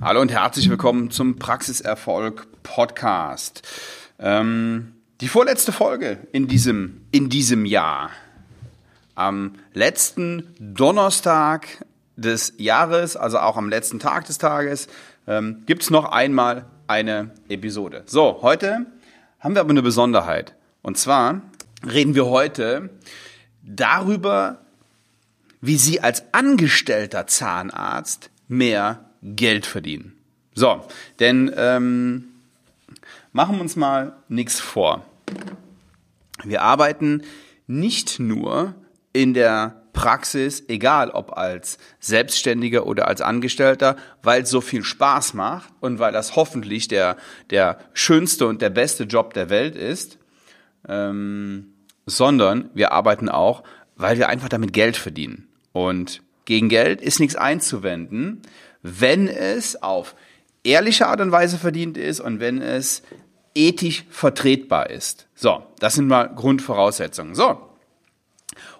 Hallo und herzlich willkommen zum Praxiserfolg Podcast. Ähm, die vorletzte Folge in diesem, in diesem Jahr. Am letzten Donnerstag des Jahres, also auch am letzten Tag des Tages, ähm, gibt es noch einmal eine Episode. So, heute haben wir aber eine Besonderheit. Und zwar reden wir heute darüber, wie Sie als angestellter Zahnarzt mehr Geld verdienen. So, denn ähm, machen wir uns mal nichts vor. Wir arbeiten nicht nur in der Praxis, egal ob als Selbstständiger oder als Angestellter, weil es so viel Spaß macht und weil das hoffentlich der, der schönste und der beste Job der Welt ist, ähm, sondern wir arbeiten auch, weil wir einfach damit Geld verdienen. Und gegen Geld ist nichts einzuwenden wenn es auf ehrliche Art und Weise verdient ist und wenn es ethisch vertretbar ist. So, das sind mal Grundvoraussetzungen. So.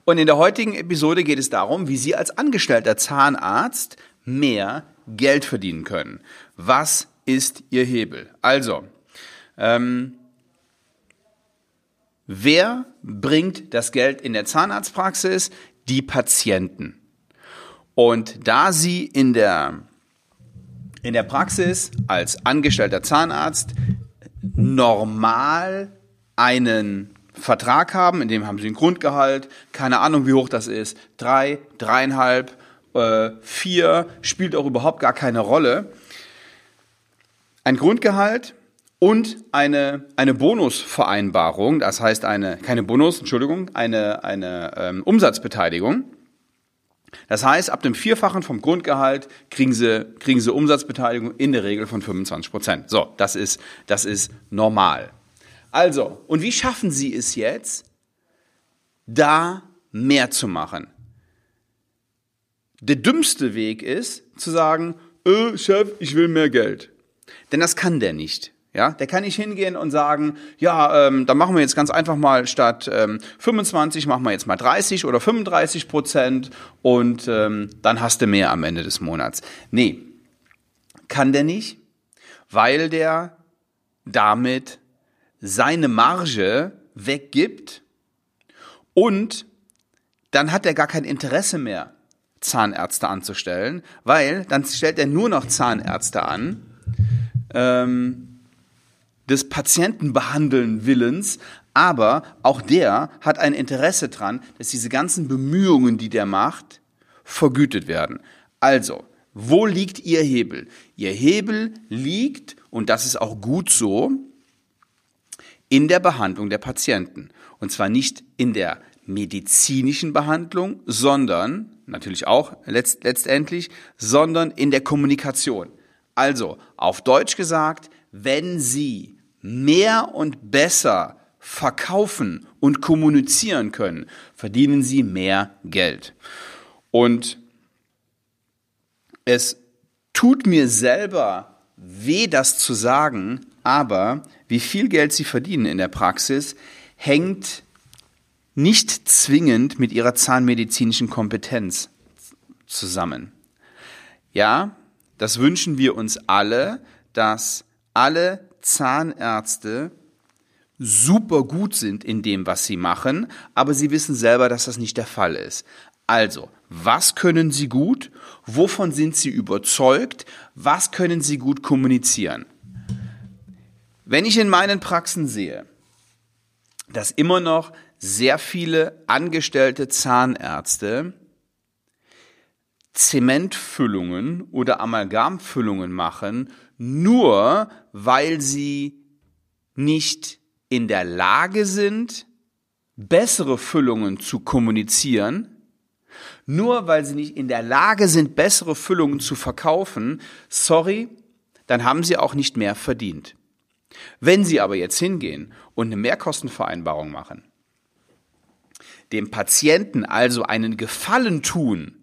Und in der heutigen Episode geht es darum, wie Sie als angestellter Zahnarzt mehr Geld verdienen können. Was ist Ihr Hebel? Also, ähm, wer bringt das Geld in der Zahnarztpraxis? Die Patienten. Und da Sie in der in der Praxis als angestellter Zahnarzt normal einen Vertrag haben, in dem haben sie ein Grundgehalt, keine Ahnung, wie hoch das ist, drei, dreieinhalb, äh, vier, spielt auch überhaupt gar keine Rolle. Ein Grundgehalt und eine, eine Bonusvereinbarung, das heißt eine, keine Bonus, Entschuldigung, eine, eine ähm, Umsatzbeteiligung. Das heißt, ab dem Vierfachen vom Grundgehalt kriegen sie, kriegen sie Umsatzbeteiligung in der Regel von 25 Prozent. So, das ist, das ist normal. Also, und wie schaffen Sie es jetzt, da mehr zu machen? Der dümmste Weg ist, zu sagen, äh, Chef, ich will mehr Geld. Denn das kann der nicht. Ja, der kann nicht hingehen und sagen, ja, ähm, dann machen wir jetzt ganz einfach mal statt ähm, 25 machen wir jetzt mal 30 oder 35 Prozent und ähm, dann hast du mehr am Ende des Monats. Nee, kann der nicht, weil der damit seine Marge weggibt und dann hat er gar kein Interesse mehr, Zahnärzte anzustellen, weil dann stellt er nur noch Zahnärzte an, ähm, des Patienten behandeln Willens, aber auch der hat ein Interesse dran, dass diese ganzen Bemühungen, die der macht, vergütet werden. Also, wo liegt Ihr Hebel? Ihr Hebel liegt, und das ist auch gut so, in der Behandlung der Patienten. Und zwar nicht in der medizinischen Behandlung, sondern, natürlich auch letzt, letztendlich, sondern in der Kommunikation. Also, auf Deutsch gesagt, wenn Sie mehr und besser verkaufen und kommunizieren können, verdienen sie mehr Geld. Und es tut mir selber weh, das zu sagen, aber wie viel Geld sie verdienen in der Praxis, hängt nicht zwingend mit ihrer zahnmedizinischen Kompetenz zusammen. Ja, das wünschen wir uns alle, dass alle Zahnärzte super gut sind in dem, was sie machen, aber sie wissen selber, dass das nicht der Fall ist. Also, was können sie gut? Wovon sind sie überzeugt? Was können sie gut kommunizieren? Wenn ich in meinen Praxen sehe, dass immer noch sehr viele angestellte Zahnärzte Zementfüllungen oder Amalgamfüllungen machen, nur weil sie nicht in der Lage sind, bessere Füllungen zu kommunizieren, nur weil sie nicht in der Lage sind, bessere Füllungen zu verkaufen, sorry, dann haben sie auch nicht mehr verdient. Wenn sie aber jetzt hingehen und eine Mehrkostenvereinbarung machen, dem Patienten also einen Gefallen tun,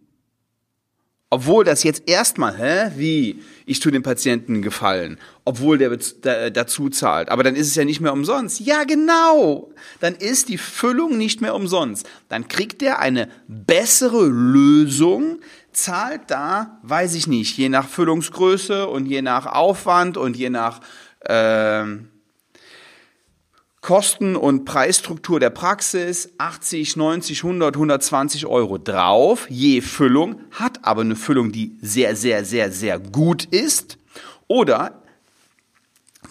obwohl das jetzt erstmal, hä, wie, ich tue dem Patienten Gefallen, obwohl der, der dazu zahlt. Aber dann ist es ja nicht mehr umsonst. Ja, genau. Dann ist die Füllung nicht mehr umsonst. Dann kriegt er eine bessere Lösung, zahlt da, weiß ich nicht, je nach Füllungsgröße und je nach Aufwand und je nach äh, Kosten- und Preisstruktur der Praxis 80, 90, 100, 120 Euro drauf, je Füllung, hat aber eine Füllung, die sehr, sehr, sehr, sehr gut ist. Oder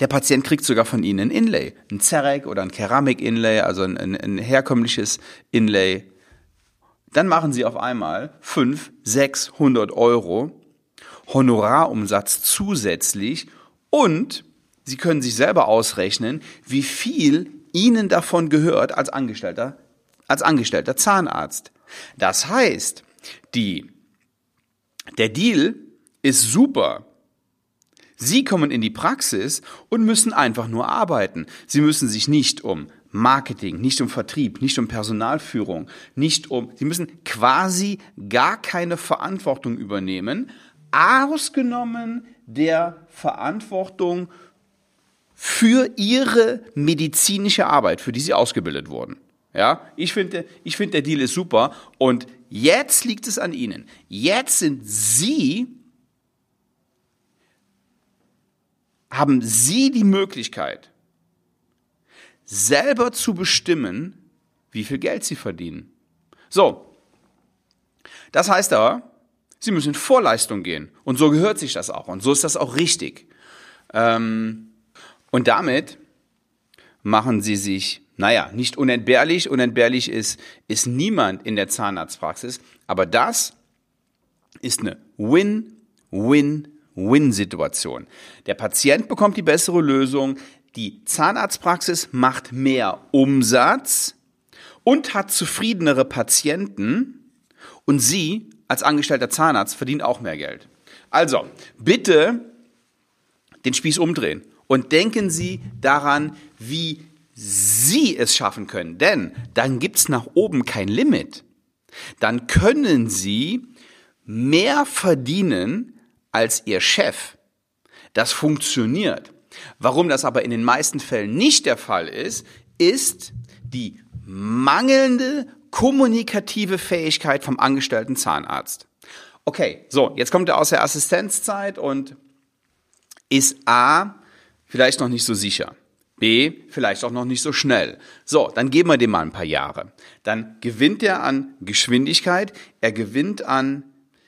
der Patient kriegt sogar von Ihnen ein Inlay, ein Zerek oder ein Keramik-Inlay, also ein, ein, ein herkömmliches Inlay. Dann machen Sie auf einmal 5, 600 Euro Honorarumsatz zusätzlich und Sie können sich selber ausrechnen, wie viel Ihnen davon gehört als Angestellter, als angestellter Zahnarzt. Das heißt, die, der Deal ist super. Sie kommen in die Praxis und müssen einfach nur arbeiten. Sie müssen sich nicht um Marketing, nicht um Vertrieb, nicht um Personalführung, nicht um, Sie müssen quasi gar keine Verantwortung übernehmen, ausgenommen der Verantwortung für ihre medizinische Arbeit, für die sie ausgebildet wurden. Ja, ich finde, ich finde, der Deal ist super. Und jetzt liegt es an Ihnen. Jetzt sind Sie, haben Sie die Möglichkeit, selber zu bestimmen, wie viel Geld Sie verdienen. So. Das heißt aber, Sie müssen in Vorleistung gehen. Und so gehört sich das auch. Und so ist das auch richtig. Ähm, und damit machen sie sich, naja, nicht unentbehrlich. Unentbehrlich ist, ist niemand in der Zahnarztpraxis. Aber das ist eine Win-Win-Win-Situation. Der Patient bekommt die bessere Lösung. Die Zahnarztpraxis macht mehr Umsatz und hat zufriedenere Patienten. Und Sie als angestellter Zahnarzt verdient auch mehr Geld. Also, bitte den Spieß umdrehen und denken Sie daran, wie Sie es schaffen können. Denn dann gibt's nach oben kein Limit. Dann können Sie mehr verdienen als Ihr Chef. Das funktioniert. Warum das aber in den meisten Fällen nicht der Fall ist, ist die mangelnde kommunikative Fähigkeit vom angestellten Zahnarzt. Okay, so, jetzt kommt er aus der Assistenzzeit und ist A, vielleicht noch nicht so sicher. B, vielleicht auch noch nicht so schnell. So, dann geben wir dem mal ein paar Jahre. Dann gewinnt er an Geschwindigkeit, er gewinnt an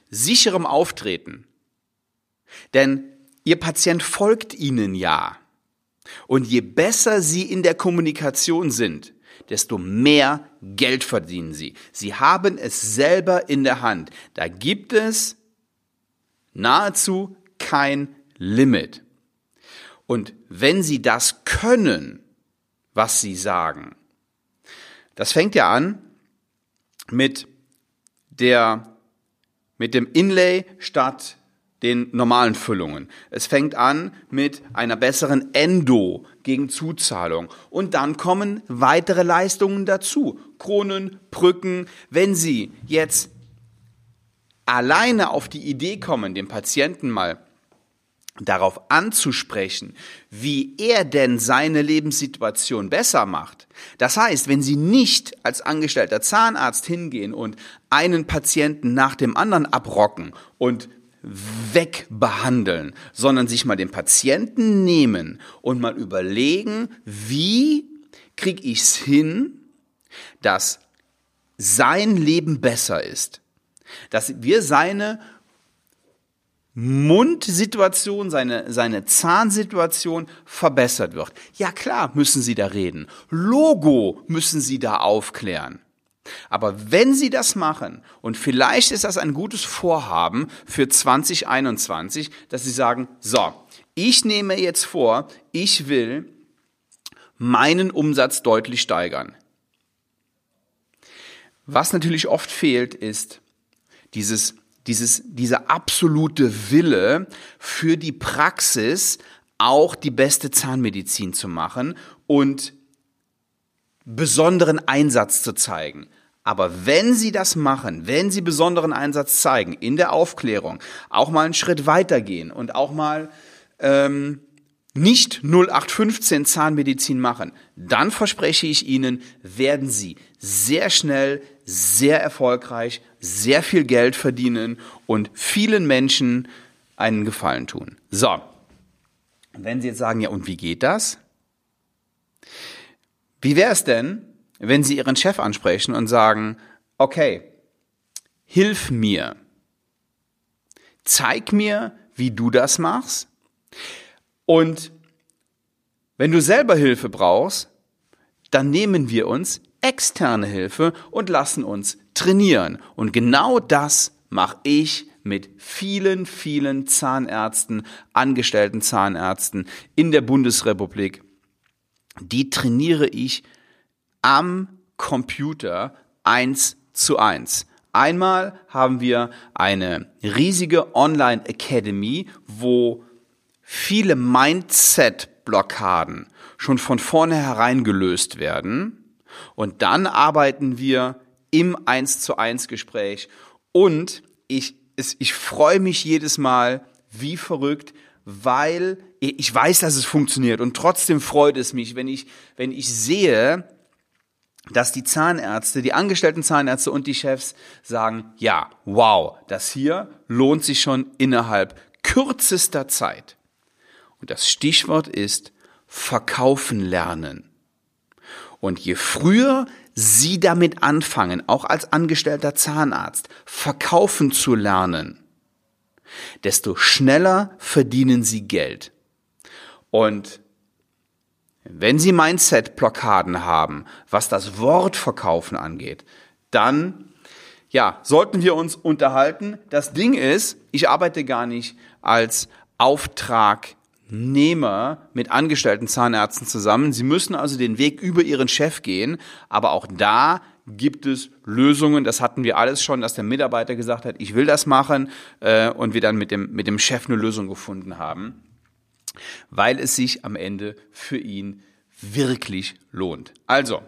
sicherem Auftreten. Denn Ihr Patient folgt Ihnen ja. Und je besser Sie in der Kommunikation sind, desto mehr Geld verdienen Sie. Sie haben es selber in der Hand. Da gibt es nahezu kein Limit. Und wenn sie das können, was sie sagen, das fängt ja an mit der, mit dem Inlay statt den normalen Füllungen. Es fängt an mit einer besseren Endo gegen Zuzahlung. Und dann kommen weitere Leistungen dazu. Kronen, Brücken. Wenn Sie jetzt alleine auf die Idee kommen, dem Patienten mal darauf anzusprechen, wie er denn seine Lebenssituation besser macht. Das heißt, wenn Sie nicht als angestellter Zahnarzt hingehen und einen Patienten nach dem anderen abrocken und wegbehandeln, sondern sich mal den Patienten nehmen und mal überlegen, wie kriege ich es hin, dass sein Leben besser ist, dass wir seine Mundsituation, seine, seine Zahnsituation verbessert wird. Ja klar, müssen Sie da reden. Logo müssen Sie da aufklären. Aber wenn Sie das machen, und vielleicht ist das ein gutes Vorhaben für 2021, dass Sie sagen, so, ich nehme jetzt vor, ich will meinen Umsatz deutlich steigern. Was natürlich oft fehlt, ist dieses dieses, dieser absolute Wille für die Praxis auch die beste Zahnmedizin zu machen und besonderen Einsatz zu zeigen. Aber wenn Sie das machen, wenn Sie besonderen Einsatz zeigen in der Aufklärung, auch mal einen Schritt weitergehen und auch mal ähm, nicht 0815 Zahnmedizin machen, dann verspreche ich Ihnen, werden Sie sehr schnell sehr erfolgreich, sehr viel Geld verdienen und vielen Menschen einen Gefallen tun. So, wenn Sie jetzt sagen, ja, und wie geht das? Wie wäre es denn, wenn Sie Ihren Chef ansprechen und sagen, okay, hilf mir, zeig mir, wie du das machst und wenn du selber Hilfe brauchst, dann nehmen wir uns externe Hilfe und lassen uns trainieren. Und genau das mache ich mit vielen, vielen Zahnärzten, angestellten Zahnärzten in der Bundesrepublik. Die trainiere ich am Computer eins zu eins. Einmal haben wir eine riesige Online Academy, wo viele Mindset-Blockaden schon von vornherein gelöst werden. Und dann arbeiten wir im 1 zu 1 Gespräch. Und ich, es, ich freue mich jedes Mal wie verrückt, weil ich weiß, dass es funktioniert. Und trotzdem freut es mich, wenn ich, wenn ich sehe, dass die Zahnärzte, die angestellten Zahnärzte und die Chefs sagen, ja, wow, das hier lohnt sich schon innerhalb kürzester Zeit. Und das Stichwort ist verkaufen lernen. Und je früher Sie damit anfangen, auch als angestellter Zahnarzt, verkaufen zu lernen, desto schneller verdienen Sie Geld. Und wenn Sie Mindset-Blockaden haben, was das Wort verkaufen angeht, dann ja, sollten wir uns unterhalten. Das Ding ist, ich arbeite gar nicht als Auftrag Nehmer mit angestellten Zahnärzten zusammen. Sie müssen also den Weg über ihren Chef gehen, aber auch da gibt es Lösungen. Das hatten wir alles schon, dass der Mitarbeiter gesagt hat, ich will das machen äh, und wir dann mit dem, mit dem Chef eine Lösung gefunden haben, weil es sich am Ende für ihn wirklich lohnt. Also,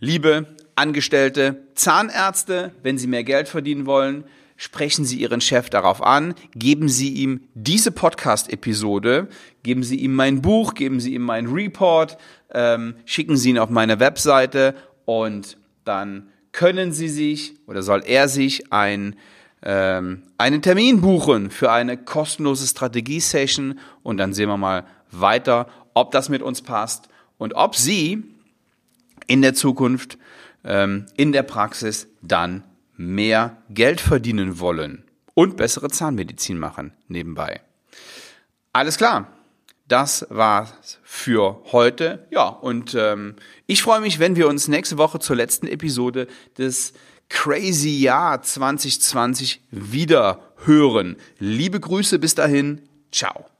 liebe Angestellte Zahnärzte, wenn Sie mehr Geld verdienen wollen, sprechen Sie Ihren Chef darauf an, geben Sie ihm diese Podcast-Episode, geben Sie ihm mein Buch, geben Sie ihm meinen Report, ähm, schicken Sie ihn auf meine Webseite. Und dann können Sie sich oder soll er sich ein, ähm, einen Termin buchen für eine kostenlose Strategie-Session. Und dann sehen wir mal weiter, ob das mit uns passt und ob Sie in der Zukunft ähm, in der Praxis dann mehr Geld verdienen wollen und bessere Zahnmedizin machen nebenbei. Alles klar. Das war's für heute. Ja, und ähm, ich freue mich, wenn wir uns nächste Woche zur letzten Episode des Crazy Jahr 2020 wieder hören. Liebe Grüße bis dahin. Ciao.